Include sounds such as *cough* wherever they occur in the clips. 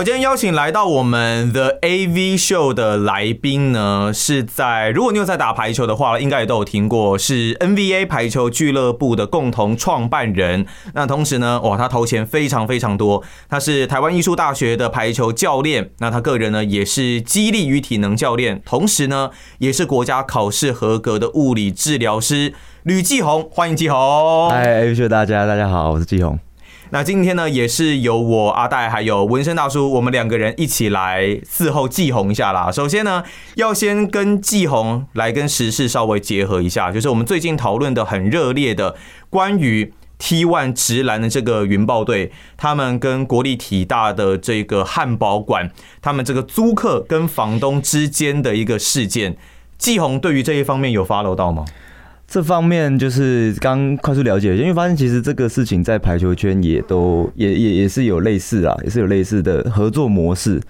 好，今天邀请来到我们 The AV Show 的来宾呢，是在如果你有在打排球的话，应该也都有听过，是 NBA 排球俱乐部的共同创办人。那同时呢，哇，他投钱非常非常多，他是台湾艺术大学的排球教练，那他个人呢也是激励与体能教练，同时呢也是国家考试合格的物理治疗师吕继鸿，欢迎继鸿。嗨，AV Show 大家，大家好，我是继鸿。那今天呢，也是由我阿戴还有纹身大叔，我们两个人一起来伺候继红一下啦。首先呢，要先跟继红来跟时事稍微结合一下，就是我们最近讨论的很热烈的关于 T1 直篮的这个云豹队，他们跟国立体大的这个汉堡馆，他们这个租客跟房东之间的一个事件，继红对于这一方面有 follow 到吗？这方面就是刚快速了解，因为发现其实这个事情在排球圈也都也也也是有类似啊，也是有类似的合作模式。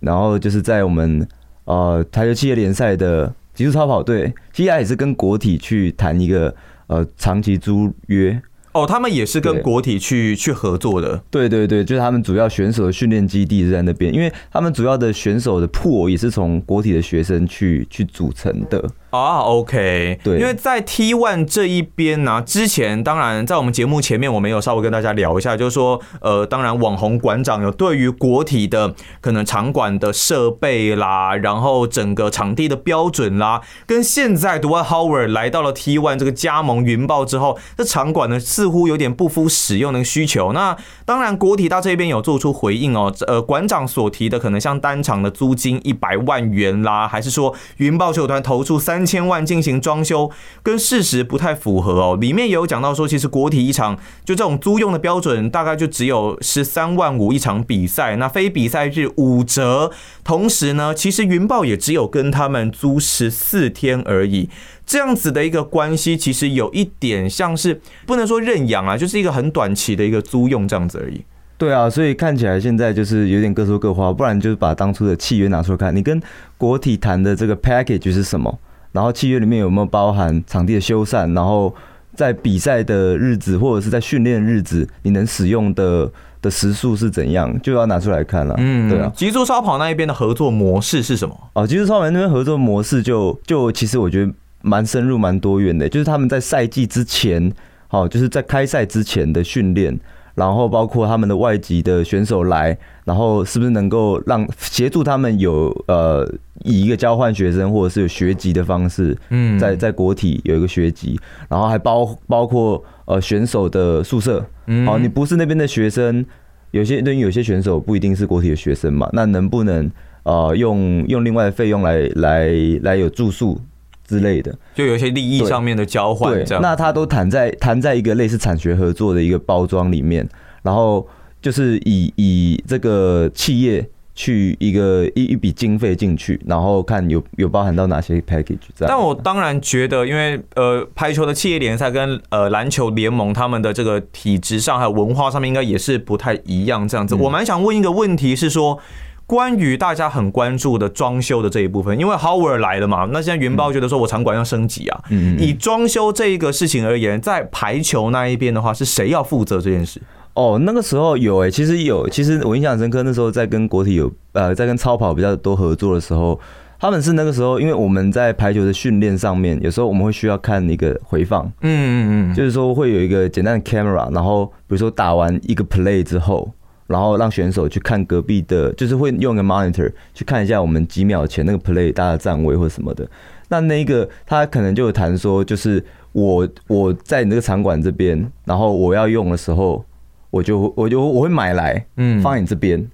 然后就是在我们呃台球企业联赛的极速超跑队，其实也是跟国体去谈一个呃长期租约。哦，他们也是跟国体去去合作的。对对对，就是他们主要选手的训练基地是在那边，因为他们主要的选手的 pool 也是从国体的学生去去组成的。啊、oh，OK，对，因为在 T One 这一边呢、啊，之前当然在我们节目前面，我们有稍微跟大家聊一下，就是说，呃，当然网红馆长有对于国体的可能场馆的设备啦，然后整个场地的标准啦，跟现在 Dwight Howard 来到了 T One 这个加盟云豹之后，这场馆呢似乎有点不敷使用的需求。那当然国体到这边有做出回应哦，呃，馆长所提的可能像单场的租金一百万元啦，还是说云豹球团投出三。三千万进行装修，跟事实不太符合哦。里面也有讲到说，其实国体一场就这种租用的标准，大概就只有十三万五一场比赛，那非比赛日五折。同时呢，其实云豹也只有跟他们租十四天而已。这样子的一个关系，其实有一点像是不能说认养啊，就是一个很短期的一个租用这样子而已。对啊，所以看起来现在就是有点各说各话，不然就是把当初的契约拿出来看，你跟国体谈的这个 package 是什么？然后契约里面有没有包含场地的修缮？然后在比赛的日子或者是在训练日子，你能使用的的时数是怎样？就要拿出来看了。嗯，对啊。极速超跑那一边的合作模式是什么？哦，极速超跑那边合作模式就就其实我觉得蛮深入、蛮多元的。就是他们在赛季之前，好，就是在开赛之前的训练。然后包括他们的外籍的选手来，然后是不是能够让协助他们有呃以一个交换学生或者是有学籍的方式，嗯，在在国体有一个学籍，然后还包包括呃选手的宿舍，嗯好，你不是那边的学生，有些对于有些选手不一定是国体的学生嘛，那能不能呃用用另外的费用来来来有住宿？之类的，就有一些利益上面的交换，这样。那他都谈在谈在一个类似产学合作的一个包装里面，然后就是以以这个企业去一个一一笔经费进去，然后看有有包含到哪些 package。但我当然觉得，因为呃，排球的企业联赛跟呃篮球联盟他们的这个体制上还有文化上面应该也是不太一样，这样子。我蛮想问一个问题是说。关于大家很关注的装修的这一部分，因为 Howard 来了嘛，那现在云豹觉得说我场馆要升级啊。嗯，以装修这一个事情而言，在排球那一边的话，是谁要负责这件事？哦，那个时候有诶、欸，其实有，其实我印象深刻，那时候在跟国体有呃，在跟超跑比较多合作的时候，他们是那个时候，因为我们在排球的训练上面，有时候我们会需要看一个回放，嗯嗯嗯，就是说会有一个简单的 camera，然后比如说打完一个 play 之后。然后让选手去看隔壁的，就是会用个 monitor 去看一下我们几秒前那个 play 大家的站位或什么的。那那个他可能就有谈说，就是我我在你这个场馆这边，然后我要用的时候，我就我就我会买来，嗯，放你这边，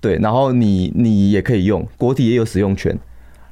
对，然后你你也可以用，国体也有使用权。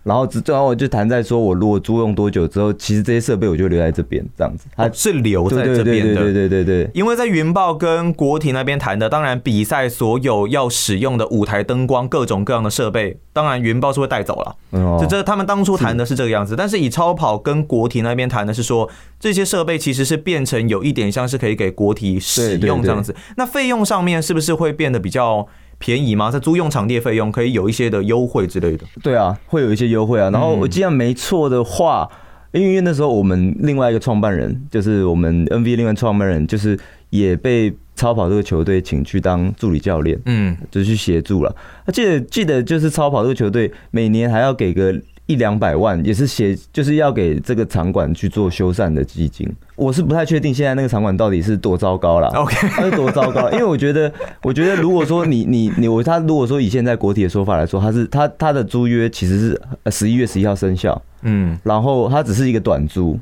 然后最后我就谈在说，我如果租用多久之后，其实这些设备我就留在这边，这样子，它是留在这边的，对对对对对对。因为在云豹跟国体那边谈的，当然比赛所有要使用的舞台灯光、各种各样的设备，当然云豹是会带走了。就这他们当初谈的是这个样子，但是以超跑跟国体那边谈的是说，这些设备其实是变成有一点像是可以给国体使用这样子。那费用上面是不是会变得比较？便宜吗？在租用场地费用可以有一些的优惠之类的。对啊，会有一些优惠啊。然后我记得没错的话，因为那时候我们另外一个创办人，就是我们 NV 另外创办人，就是也被超跑这个球队请去当助理教练，嗯，就去协助了。记得记得就是超跑这个球队每年还要给个。一两百万也是写，就是要给这个场馆去做修缮的基金。我是不太确定现在那个场馆到底是多糟糕了。OK，*laughs* 它是多糟糕？因为我觉得，我觉得如果说你你你我他如果说以现在国体的说法来说，他是他他的租约其实是十一月十一号生效，嗯，然后它只是一个短租。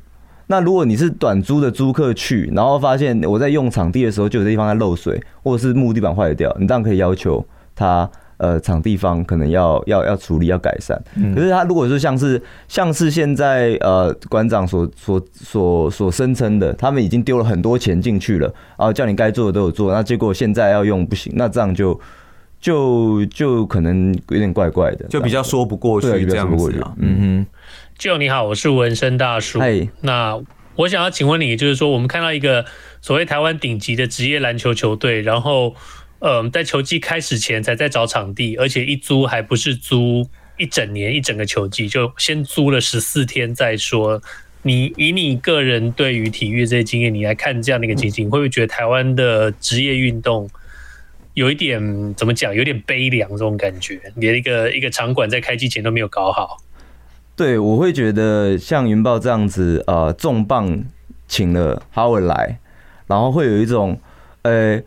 那如果你是短租的租客去，然后发现我在用场地的时候就有地方在漏水，或者是木地板坏掉，你当然可以要求他。呃，场地方可能要要要处理要改善，可是他如果说像是像是现在呃馆长所所所所声称的，他们已经丢了很多钱进去了，啊，叫你该做的都有做，那结果现在要用不行，那这样就就就可能有点怪怪的，就比较说不过去，这样子啊。嗯哼，就你好，我是纹身大叔。嘿，那我想要请问你，就是说我们看到一个所谓台湾顶级的职业篮球球队，然后。嗯，在球季开始前才在找场地，而且一租还不是租一整年一整个球季，就先租了十四天再说。你以你个人对于体育这些经验，你来看这样的一个情形，会不会觉得台湾的职业运动有一点怎么讲，有点悲凉这种感觉？连一个一个场馆在开机前都没有搞好。对，我会觉得像云豹这样子，呃，重磅请了 Howard 来，然后会有一种，呃。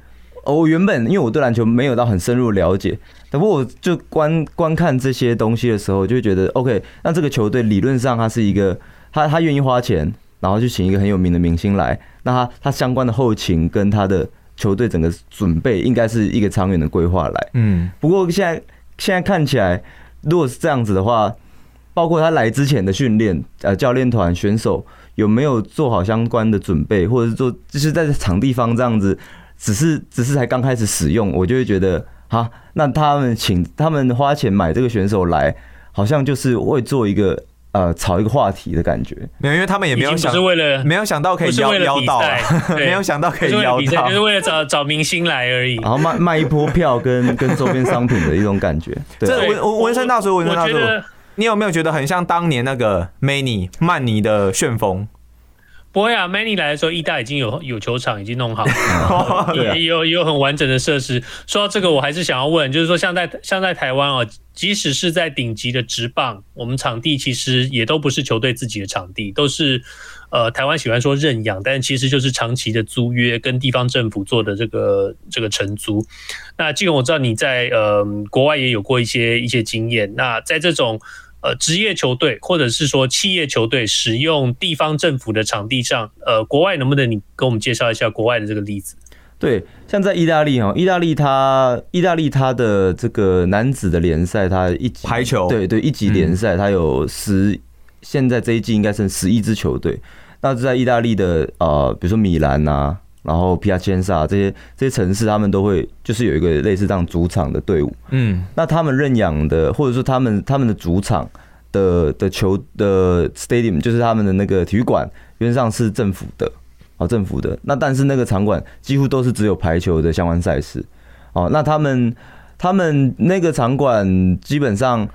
我原本因为我对篮球没有到很深入了解，不过我就观观看这些东西的时候，就会觉得 OK。那这个球队理论上他是一个，他他愿意花钱，然后去请一个很有名的明星来，那他他相关的后勤跟他的球队整个准备，应该是一个长远的规划来。嗯。不过现在现在看起来，如果是这样子的话，包括他来之前的训练，呃，教练团、选手有没有做好相关的准备，或者是做就是在场地方这样子。只是只是才刚开始使用，我就会觉得哈，那他们请他们花钱买这个选手来，好像就是会做一个呃炒一个话题的感觉。没有，因为他们也没有想是为了没有想到可以邀邀到，*laughs* 没有想到可以邀到，就是为了找找明星来而已。然后卖卖一波票跟 *laughs* 跟周边商品的一种感觉。对，这纹纹身大叔，纹身大叔，你有没有觉得很像当年那个 Many 曼尼的旋风？不会啊，Many 来的时候，义大已经有有球场已经弄好了，*laughs* 也有也有很完整的设施。说到这个，我还是想要问，就是说像在像在台湾哦，即使是在顶级的职棒，我们场地其实也都不是球队自己的场地，都是呃台湾喜欢说认养，但其实就是长期的租约跟地方政府做的这个这个承租。那既然我知道你在呃国外也有过一些一些经验，那在这种。呃，职业球队或者是说企业球队使用地方政府的场地上，呃，国外能不能你跟我们介绍一下国外的这个例子？对，像在意大利哈，意大利它意大利它的这个男子的联赛，它一级排球，对对，一级联赛它有十，现在这一季应该剩十一支球队。那在意大利的呃，比如说米兰啊。然后皮亚切萨这些这些城市，他们都会就是有一个类似这样主场的队伍。嗯，那他们认养的，或者说他们他们的主场的的球的 stadium，就是他们的那个体育馆，原则上是政府的，哦，政府的。那但是那个场馆几乎都是只有排球的相关赛事。哦，那他们他们那个场馆基本上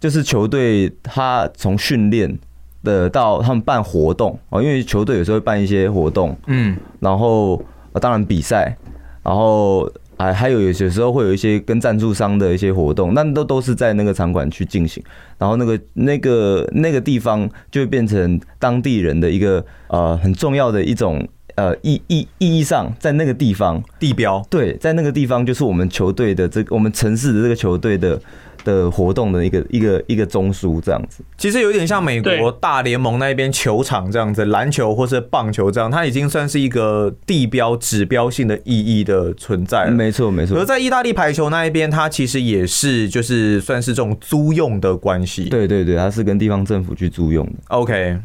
就是球队他从训练。的到他们办活动哦，因为球队有时候会办一些活动，嗯，然后当然比赛，然后还还有有些时候会有一些跟赞助商的一些活动，那都都是在那个场馆去进行，然后那个那个那个地方就会变成当地人的一个呃很重要的一种呃意意意义上，在那个地方地标，对，在那个地方就是我们球队的这个我们城市的这个球队的。的活动的一个一个一个中枢这样子，其实有点像美国大联盟那边球场这样子，篮球或是棒球这样，它已经算是一个地标指标性的意义的存在。没错没错。而在意大利排球那一边，它其实也是就是算是这种租用的关系。对对对，它是跟地方政府去租用的。OK，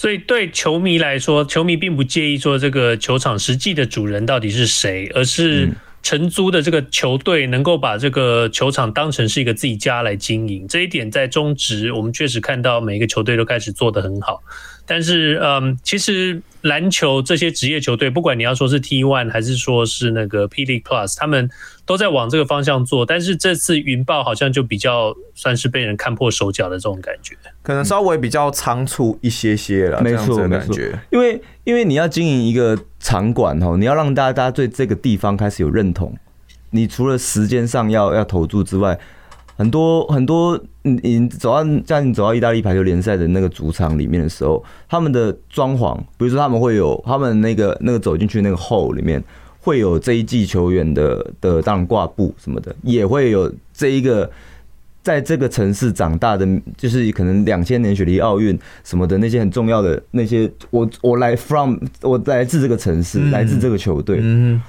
所以对球迷来说，球迷并不介意说这个球场实际的主人到底是谁，而是。承租的这个球队能够把这个球场当成是一个自己家来经营，这一点在中职我们确实看到每一个球队都开始做得很好。但是，嗯，其实篮球这些职业球队，不管你要说是 T One 还是说是那个 P League Plus，他们都在往这个方向做。但是这次云豹好像就比较算是被人看破手脚的这种感觉，可能稍微比较仓促一些些了。没错，没错。因为因为你要经营一个场馆哦，你要让大家大家对这个地方开始有认同，你除了时间上要要投注之外。很多很多，你你走到像你走到意大利排球联赛的那个主场里面的时候，他们的装潢，比如说他们会有他们那个那个走进去那个 hall 里面会有这一季球员的的当然挂布什么的，也会有这一个在这个城市长大的，就是可能两千年雪梨奥运什么的那些很重要的那些，我我来 from 我来自这个城市，来自这个球队，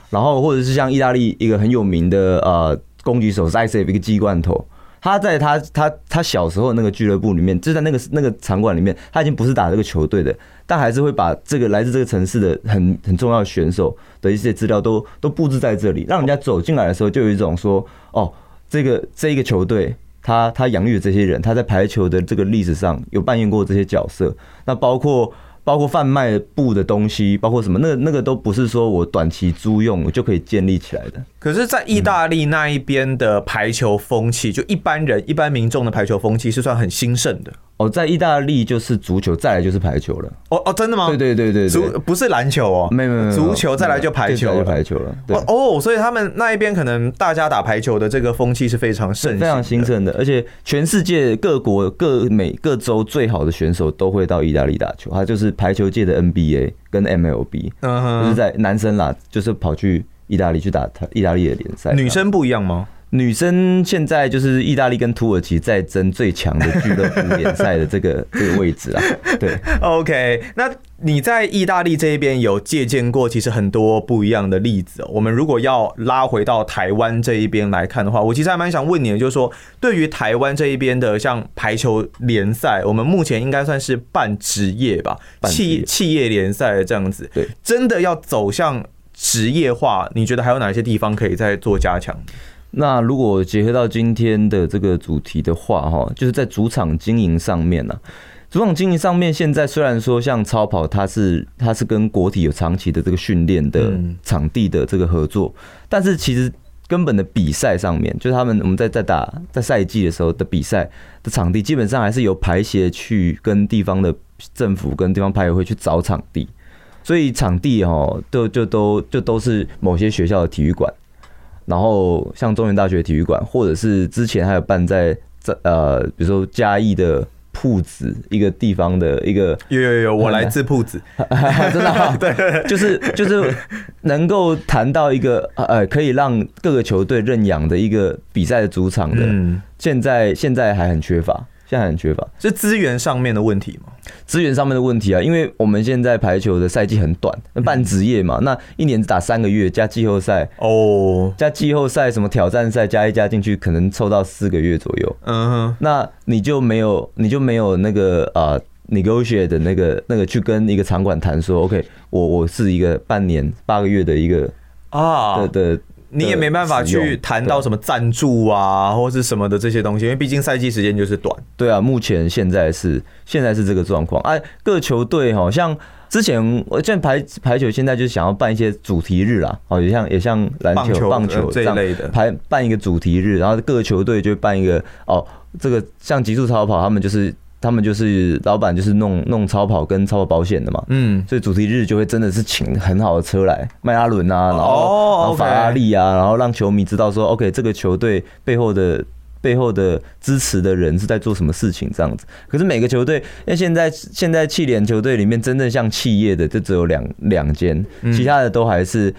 然后或者是像意大利一个很有名的呃攻击手 Zaitsev 一个鸡罐头。他在他他他小时候那个俱乐部里面，就在那个那个场馆里面，他已经不是打这个球队的，但还是会把这个来自这个城市的很 *laughs* 很重要的选手的一些资料都都布置在这里，让人家走进来的时候就有一种说，哦，这个这一个球队，他他养育的这些人，他在排球的这个历史上有扮演过这些角色，那包括。包括贩卖布的东西，包括什么，那那个都不是说我短期租用我就可以建立起来的。可是，在意大利那一边的排球风气，就一般人、一般民众的排球风气是算很兴盛的。哦，在意大利就是足球，再来就是排球了。哦哦，真的吗？对对对对，足不是篮球哦，没有没有，足球再来就排球，就排球了。对哦，所以他们那一边可能大家打排球的这个风气是非常盛，非常兴盛的，而且全世界各国各每各州最好的选手都会到意大利打球，他就是排球界的 NBA 跟 MLB，就是在男生啦，就是跑去意大利去打他意大利的联赛。女生不一样吗？女生现在就是意大利跟土耳其在争最强的俱乐部联赛的这个 *laughs* 这个位置啊。对，OK，那你在意大利这一边有借鉴过其实很多不一样的例子。我们如果要拉回到台湾这一边来看的话，我其实还蛮想问你的，就是说对于台湾这一边的像排球联赛，我们目前应该算是半职业吧，企企业联赛这样子。对，真的要走向职业化，你觉得还有哪些地方可以再做加强？那如果结合到今天的这个主题的话，哈，就是在主场经营上面呢，主场经营上面，现在虽然说像超跑，它是它是跟国体有长期的这个训练的场地的这个合作，但是其实根本的比赛上面，就是他们我们在在打在赛季的时候的比赛的场地，基本上还是由排协去跟地方的政府跟地方排委会去找场地，所以场地哦都就都就都是某些学校的体育馆。然后像中原大学体育馆，或者是之前还有办在在呃，比如说嘉义的铺子一个地方的一个，有有有，我来自铺子，*laughs* 真的，*laughs* 对，就是就是能够谈到一个呃，可以让各个球队认养的一个比赛的主场的，现在现在还很缺乏。现在很缺乏，是资源上面的问题吗？资源上面的问题啊，因为我们现在排球的赛季很短，半职业嘛，那一年只打三个月，加季后赛哦，加季后赛什么挑战赛加一加进去，可能凑到四个月左右。嗯哼，那你就没有，你就没有那个啊，negotiate 的那个那个去跟一个场馆谈说，OK，我我是一个半年八个月的一个啊的的。你也没办法去谈到什么赞助啊，或是什么的这些东西，因为毕竟赛季时间就是短。对啊，目前现在是现在是这个状况。哎，各球队好像之前我见排排球，现在就是想要办一些主题日啦，哦，也像也像篮球、棒球这一类的，排办一个主题日，然后各球队就办一个哦，这个像极速超跑，他们就是。他们就是老板，就是弄弄超跑跟超跑保险的嘛，嗯，所以主题日就会真的是请很好的车来，迈阿伦啊，然后然后法拉利啊，然后让球迷知道说，OK，这个球队背后的背后的支持的人是在做什么事情这样子。可是每个球队，因为现在现在气联球队里面真正像企业的就只有两两间，其他的都还是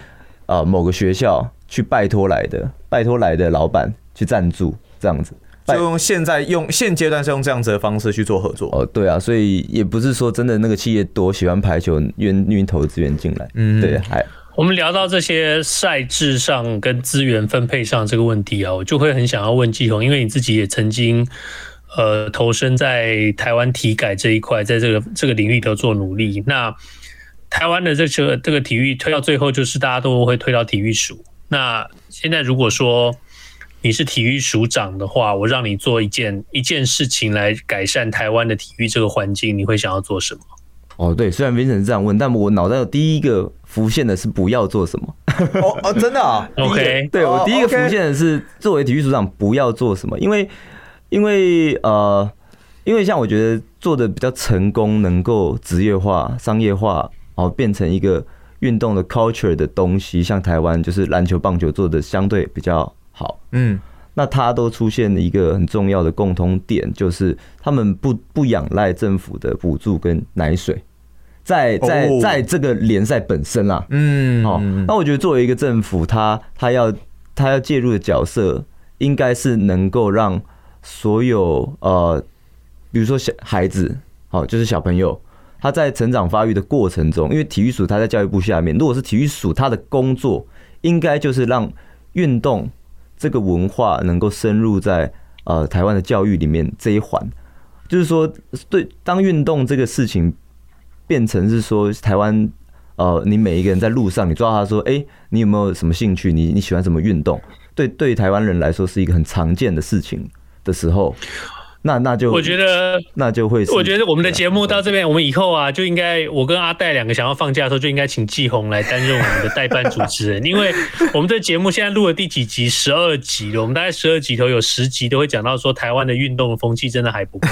呃某个学校去拜托来的，拜托来的老板去赞助这样子。就用现在用现阶段是用这样子的方式去做合作哦，对啊，所以也不是说真的那个企业多喜欢排球，愿愿意投资源进来，嗯，对，还我们聊到这些赛制上跟资源分配上这个问题啊，我就会很想要问季鸿，因为你自己也曾经呃投身在台湾体改这一块，在这个这个领域都做努力。那台湾的这个这个体育推到最后，就是大家都会推到体育署。那现在如果说你是体育署长的话，我让你做一件一件事情来改善台湾的体育这个环境，你会想要做什么？哦，对，虽然 Vincent 是这样问，但我脑袋有第一个浮现的是不要做什么。哦哦，真的啊？*laughs* OK，对我第一个浮现的是作为体育署长不要做什么，因为因为呃，因为像我觉得做的比较成功，能够职业化、商业化，然后变成一个运动的 culture 的东西，像台湾就是篮球、棒球做的相对比较。好，嗯，那它都出现了一个很重要的共通点，就是他们不不仰赖政府的补助跟奶水，在在在这个联赛本身啊，嗯，好，那我觉得作为一个政府，他他要他要介入的角色，应该是能够让所有呃，比如说小孩子，好，就是小朋友，他在成长发育的过程中，因为体育署他在教育部下面，如果是体育署，他的工作应该就是让运动。这个文化能够深入在呃台湾的教育里面这一环，就是说，对，当运动这个事情变成是说台湾呃，你每一个人在路上，你抓他说，哎，你有没有什么兴趣？你你喜欢什么运动？对，对台湾人来说是一个很常见的事情的时候。那那就我觉得那就会，我觉得我们的节目到这边，我们以后啊就应该，我跟阿戴两个想要放假的时候，就应该请季红来担任我们的代班主持人，因为我们这节目现在录了第几集？十二集了，我们大概十二集头有十集都会讲到说台湾的运动的风气真的还不够，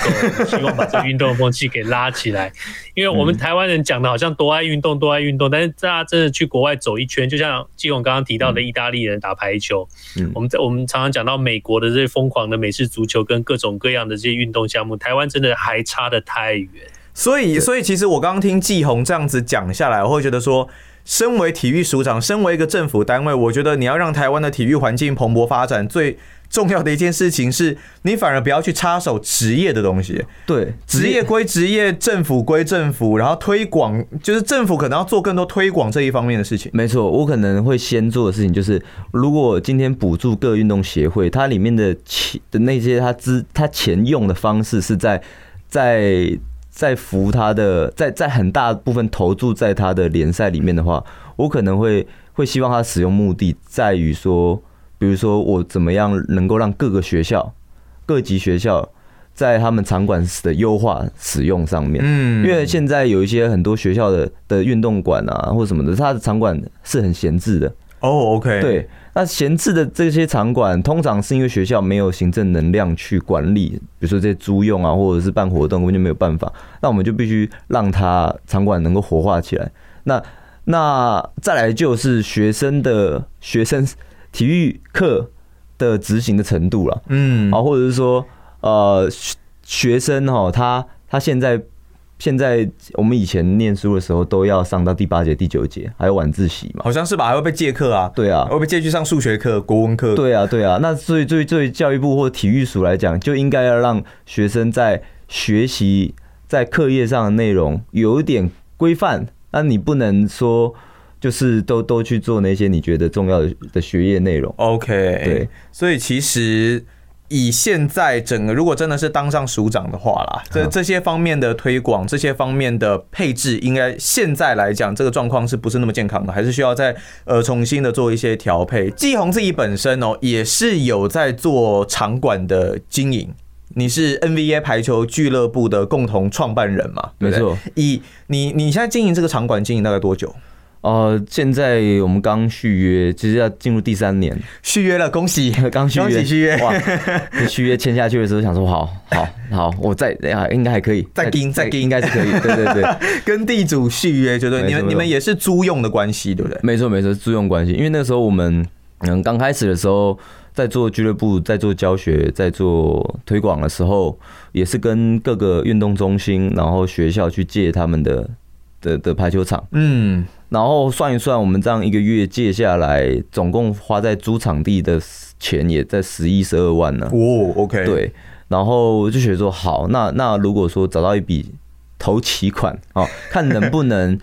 希望把这个运动的风气给拉起来，因为我们台湾人讲的好像多爱运动，多爱运动，但是大家真的去国外走一圈，就像季鸿刚刚提到的意大利人打排球，嗯我们在我们常常讲到美国的这些疯狂的美式足球跟各种各样的。这些运动项目，台湾真的还差得太远。所以，所以其实我刚刚听季红这样子讲下来，我会觉得说，身为体育署长，身为一个政府单位，我觉得你要让台湾的体育环境蓬勃发展，最重要的一件事情是，你反而不要去插手职业的东西。对，职业归职业，政府归政府，然后推广就是政府可能要做更多推广这一方面的事情。没错，我可能会先做的事情就是，如果今天补助各运动协会，它里面的钱的那些它资它钱用的方式是在在在扶他的，在在很大部分投注在他的联赛里面的话，我可能会会希望他使用目的在于说。比如说，我怎么样能够让各个学校、各级学校在他们场馆的优化使用上面？嗯，因为现在有一些很多学校的的运动馆啊，或什么的，它的场馆是很闲置的。哦，OK，对，那闲置的这些场馆，通常是因为学校没有行政能量去管理，比如说这些租用啊，或者是办活动，根本就没有办法。那我们就必须让它场馆能够活化起来。那那再来就是学生的学生。体育课的执行的程度了，嗯，啊，或者是说，呃，学生哈，他他现在现在我们以前念书的时候都要上到第八节、第九节，还有晚自习嘛，好像是吧？还会被借课啊？对啊，会被借去上数学课、国文课？对啊，对啊。那所以，对对教育部或体育署来讲，就应该要让学生在学习在课业上的内容有一点规范。那你不能说。就是都都去做那些你觉得重要的的学业内容。OK，对，所以其实以现在整个，如果真的是当上署长的话啦，这这些方面的推广，这些方面的配置，应该现在来讲，这个状况是不是那么健康的？还是需要再呃重新的做一些调配？季红自己本身哦，也是有在做场馆的经营。你是 NBA 排球俱乐部的共同创办人嘛？没错。以你你现在经营这个场馆，经营大概多久？呃，现在我们刚续约，其实要进入第三年，续约了，恭喜，*laughs* 刚续约，续约，哇，*laughs* 续约签下去的时候想说，好，好，好，我再，啊，应该还可以，再跟，再跟，应该是可以，对对对，*laughs* 跟地主续约，就对，你们你们也是租用的关系，对不对？没错没错，租用关系，因为那时候我们，嗯，刚开始的时候。在做俱乐部、在做教学、在做推广的时候，也是跟各个运动中心，然后学校去借他们的的的排球场。嗯，然后算一算，我们这样一个月借下来，总共花在租场地的钱也在十一十二万呢。哦，OK，对。然后就觉得说，好，那那如果说找到一笔投期款，哦，看能不能。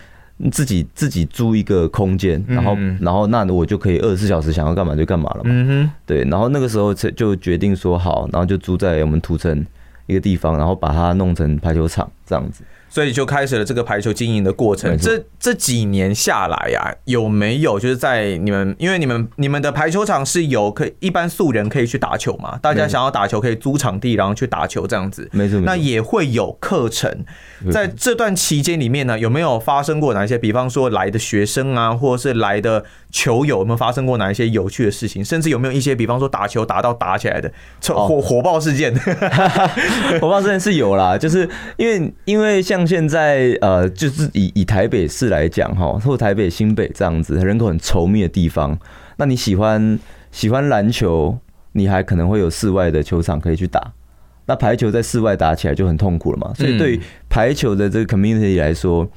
自己 *laughs* 自己租一个空间，然后然后那我就可以二十四小时想要干嘛就干嘛了嘛。嗯哼，对，然后那个时候就决定说好，然后就租在我们土城一个地方，然后把它弄成排球场这样子。所以就开始了这个排球经营的过程。这这几年下来呀，有没有就是在你们，因为你们你们的排球场是有可以一般素人可以去打球嘛？大家想要打球可以租场地，然后去打球这样子。没错。那也会有课程。在这段期间里面呢，有没有发生过哪一些？比方说来的学生啊，或者是来的球友，有没有发生过哪一些有趣的事情？甚至有没有一些，比方说打球打到打起来的火火爆事件？*laughs* 火爆事件是有啦，就是因为因为像。像现在呃，就是以以台北市来讲哈，或台北新北这样子人口很稠密的地方，那你喜欢喜欢篮球，你还可能会有室外的球场可以去打。那排球在室外打起来就很痛苦了嘛，所以对于排球的这个 community 来说，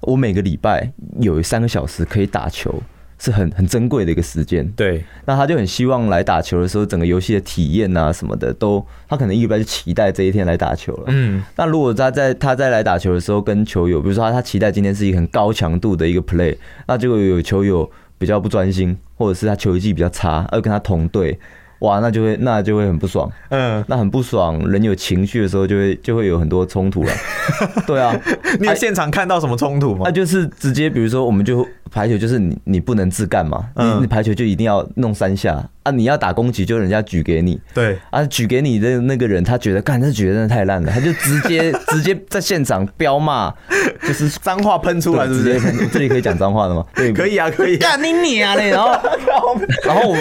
我每个礼拜有三个小时可以打球。是很很珍贵的一个时间，对。那他就很希望来打球的时候，整个游戏的体验啊什么的，都他可能一般就期待这一天来打球了。嗯。那如果他在他在来打球的时候，跟球友，比如说他他期待今天是一个很高强度的一个 play，那结果有球友比较不专心，或者是他球技比较差，而跟他同队。哇，那就会那就会很不爽，嗯，那很不爽。人有情绪的时候，就会就会有很多冲突了。*laughs* 对啊，你有现场看到什么冲突吗？那就是直接，比如说，我们就排球，就是你你不能自干嘛，你你排球就一定要弄三下。啊！你要打攻击，就人家举给你。对啊，举给你的那个人，他觉得，干，这举得真的太烂了，他就直接 *laughs* 直接在现场飙骂，就是脏话喷出来，直接喷。*laughs* 这里可以讲脏话的吗？对，可以啊，可以。干你娘嘞！然后，*laughs* 然后我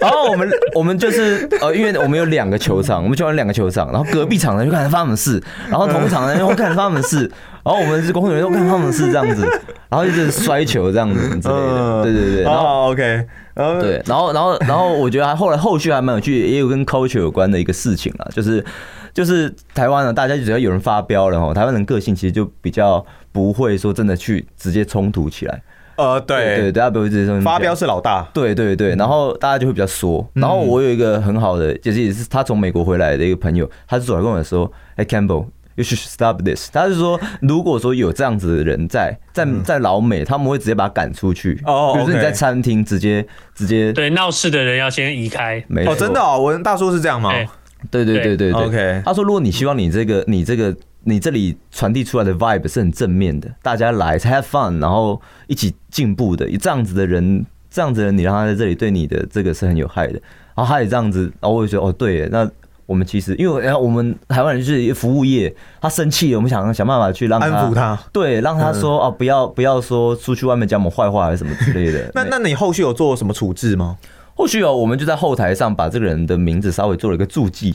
然后我们，我们就是呃，因为我们有两个球场，我们就玩两个球场，然后隔壁场的就看发什么事，然后同场的又看发什么事。然后我们是工作人员，都看他们是这样子，然后就是摔球这样子之类的，对对对。然后 OK，对，然后然后然后我觉得还后来后续还蛮有趣，也有跟 culture 有关的一个事情啊，就是就是台湾呢，大家只要有人发飙了哈，台湾人个性其实就比较不会说真的去直接冲突起来。呃，对对，大家不会直接发飙是老大，对对对，然后大家就会比较缩。然后我有一个很好的，就是也是他从美国回来的一个朋友，他是走来跟我说，哎，Campbell。You should stop this。他是说，如果说有这样子的人在在在老美，他们会直接把他赶出去。哦，比如说你在餐厅直接直接对闹事的人要先移开。没错。哦，真的哦，我大叔是这样吗？对对对对对。OK。他说，如果你希望你这个你这个你这里传递出来的 vibe 是很正面的，大家来 have fun，然后一起进步的，这样子的人，这样子的人，你让他在这里对你的这个是很有害的。然后他也这样子，然后我就觉得哦，对，那。我们其实，因为然后我们台湾人就是服务业，他生气了，我们想想办法去让他安抚他，对，让他说啊，不要不要说出去外面讲我们坏话还是什么之类的。*laughs* 那那你后续有做什么处置吗？后续哦，我们就在后台上把这个人的名字稍微做了一个注记，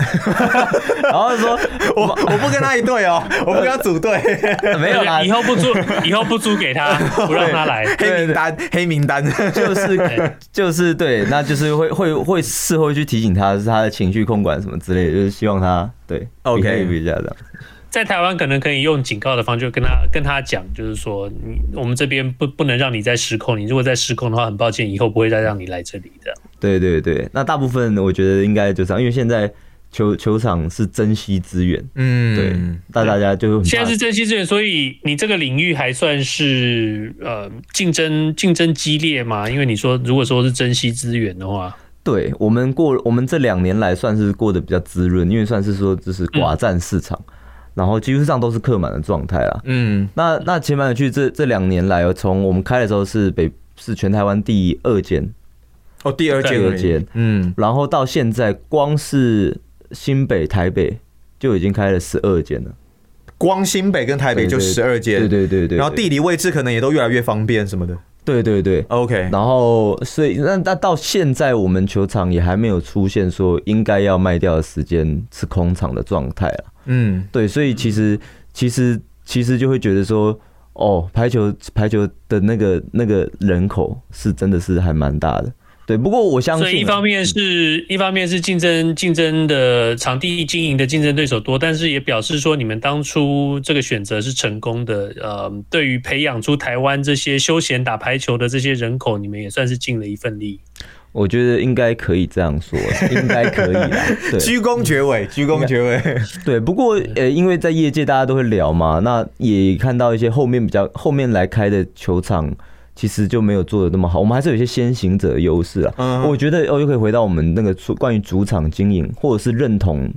*laughs* 然后说我我不跟他一队哦，*laughs* 我不跟他组队，*laughs* 没有啦，以后不租，以后不租给他，不让他来，黑名单，黑名单，就是就是对，那就是会会会事后去提醒他，是他的情绪控管什么之类的，就是希望他对，OK，比较的。在台湾可能可以用警告的方式跟他跟他讲，就是说你我们这边不不能让你再失控，你如果再失控的话，很抱歉，以后不会再让你来这里的。对对对，那大部分我觉得应该就是因为现在球球场是珍惜资源，嗯，对，那大家就现在是珍惜资源，所以你这个领域还算是呃竞争竞争激烈嘛？因为你说如果说是珍惜资源的话，对我们过我们这两年来算是过得比较滋润，因为算是说就是寡占市场。嗯然后基本上都是客满的状态啦。嗯，那那其实蛮有趣，这这两年来，从我们开的时候是北是全台湾第二间，哦，第二间，第二间，嗯，然后到现在光是新北、台北就已经开了十二间了。光新北跟台北就十二间，对对对对。然后地理位置可能也都越来越方便什么的。对对对，OK。然后所以那那到现在我们球场也还没有出现说应该要卖掉的时间是空场的状态了。嗯，对，所以其实其实其实就会觉得说，哦，排球排球的那个那个人口是真的是还蛮大的。对，不过我相信，所以一方面是一方面是竞争竞争的场地经营的竞争对手多，但是也表示说你们当初这个选择是成功的。呃，对于培养出台湾这些休闲打排球的这些人口，你们也算是尽了一份力。我觉得应该可以这样说，应该可以啦。*laughs* 对，居功厥伟，居功厥伟。*laughs* 对，不过呃，因为在业界大家都会聊嘛，那也看到一些后面比较后面来开的球场。其实就没有做的那么好，我们还是有一些先行者的优势啊。嗯，我觉得哦，又可以回到我们那个关于主场经营或者是认同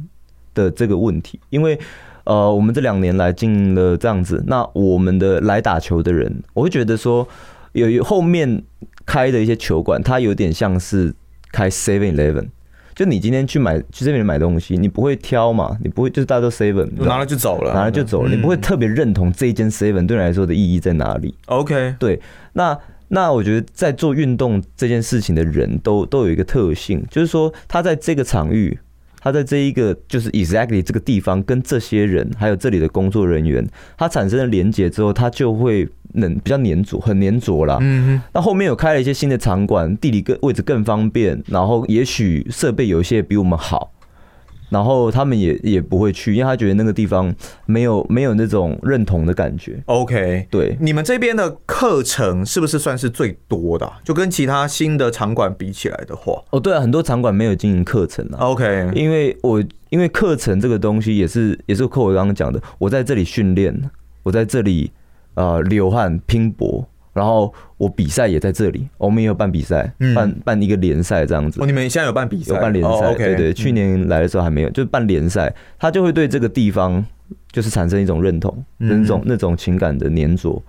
的这个问题，因为呃，我们这两年来经营了这样子，那我们的来打球的人，我会觉得说，有后面开的一些球馆，它有点像是开 Seven Eleven，就你今天去买去这边买东西，你不会挑嘛，你不会就是大家都 Seven 拿了就走了，拿了就走了，嗯、你不会特别认同这一间 Seven 对你来说的意义在哪里？OK，对。那那我觉得在做运动这件事情的人都都有一个特性，就是说他在这个场域，他在这一个就是 exactly 这个地方跟这些人还有这里的工作人员，他产生了连接之后，他就会能比较粘着，很粘着啦。嗯哼。那后面有开了一些新的场馆，地理更位置更方便，然后也许设备有一些比我们好。然后他们也也不会去，因为他觉得那个地方没有没有那种认同的感觉。OK，对，你们这边的课程是不是算是最多的啊？就跟其他新的场馆比起来的话，哦，对啊，很多场馆没有经营课程啊。OK，因为我因为课程这个东西也是也是扣我刚刚讲的，我在这里训练，我在这里呃流汗拼搏。然后我比赛也在这里，我们也有办比赛，办办一个联赛这样子。哦，你们现在有办比赛？有办联赛，对对。去年来的时候还没有，就办联赛，他就会对这个地方就是产生一种认同，那种那种情感的黏着。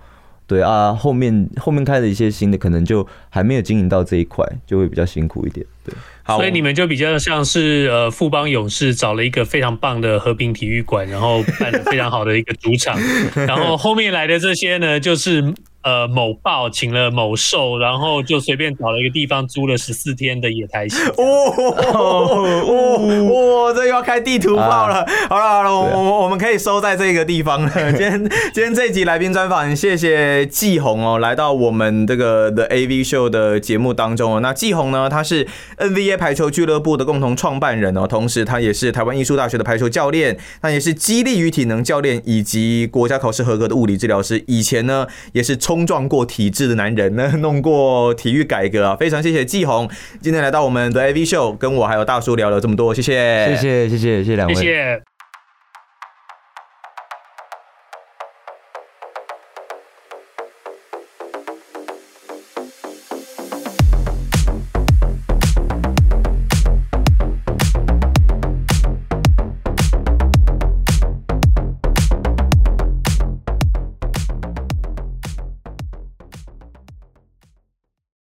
对啊，后面后面开的一些新的，可能就还没有经营到这一块，就会比较辛苦一点。对，好，所以你们就比较像是呃富邦勇士找了一个非常棒的和平体育馆，然后办了非常好的一个主场，*laughs* 然后后面来的这些呢，就是。呃，某报请了某兽，然后就随便找了一个地方租了十四天的野台戏。*laughs* 哦哦哦，这又要开地图炮了。好了好了，我我我们可以收在这个地方了。*laughs* 今天今天这一集来宾专访，谢谢季红哦，来到我们这个 The AV Show 的节目当中哦。那季红呢，他是 NBA 排球俱乐部的共同创办人哦，同时他也是台湾艺术大学的排球教练，他也是激励与体能教练，以及国家考试合格的物理治疗师。以前呢，也是冲。冲撞过体制的男人呢，弄过体育改革啊，非常谢谢季红今天来到我们的 AV Show，跟我还有大叔聊了这么多，谢谢，谢谢，谢谢，谢谢两位，谢谢。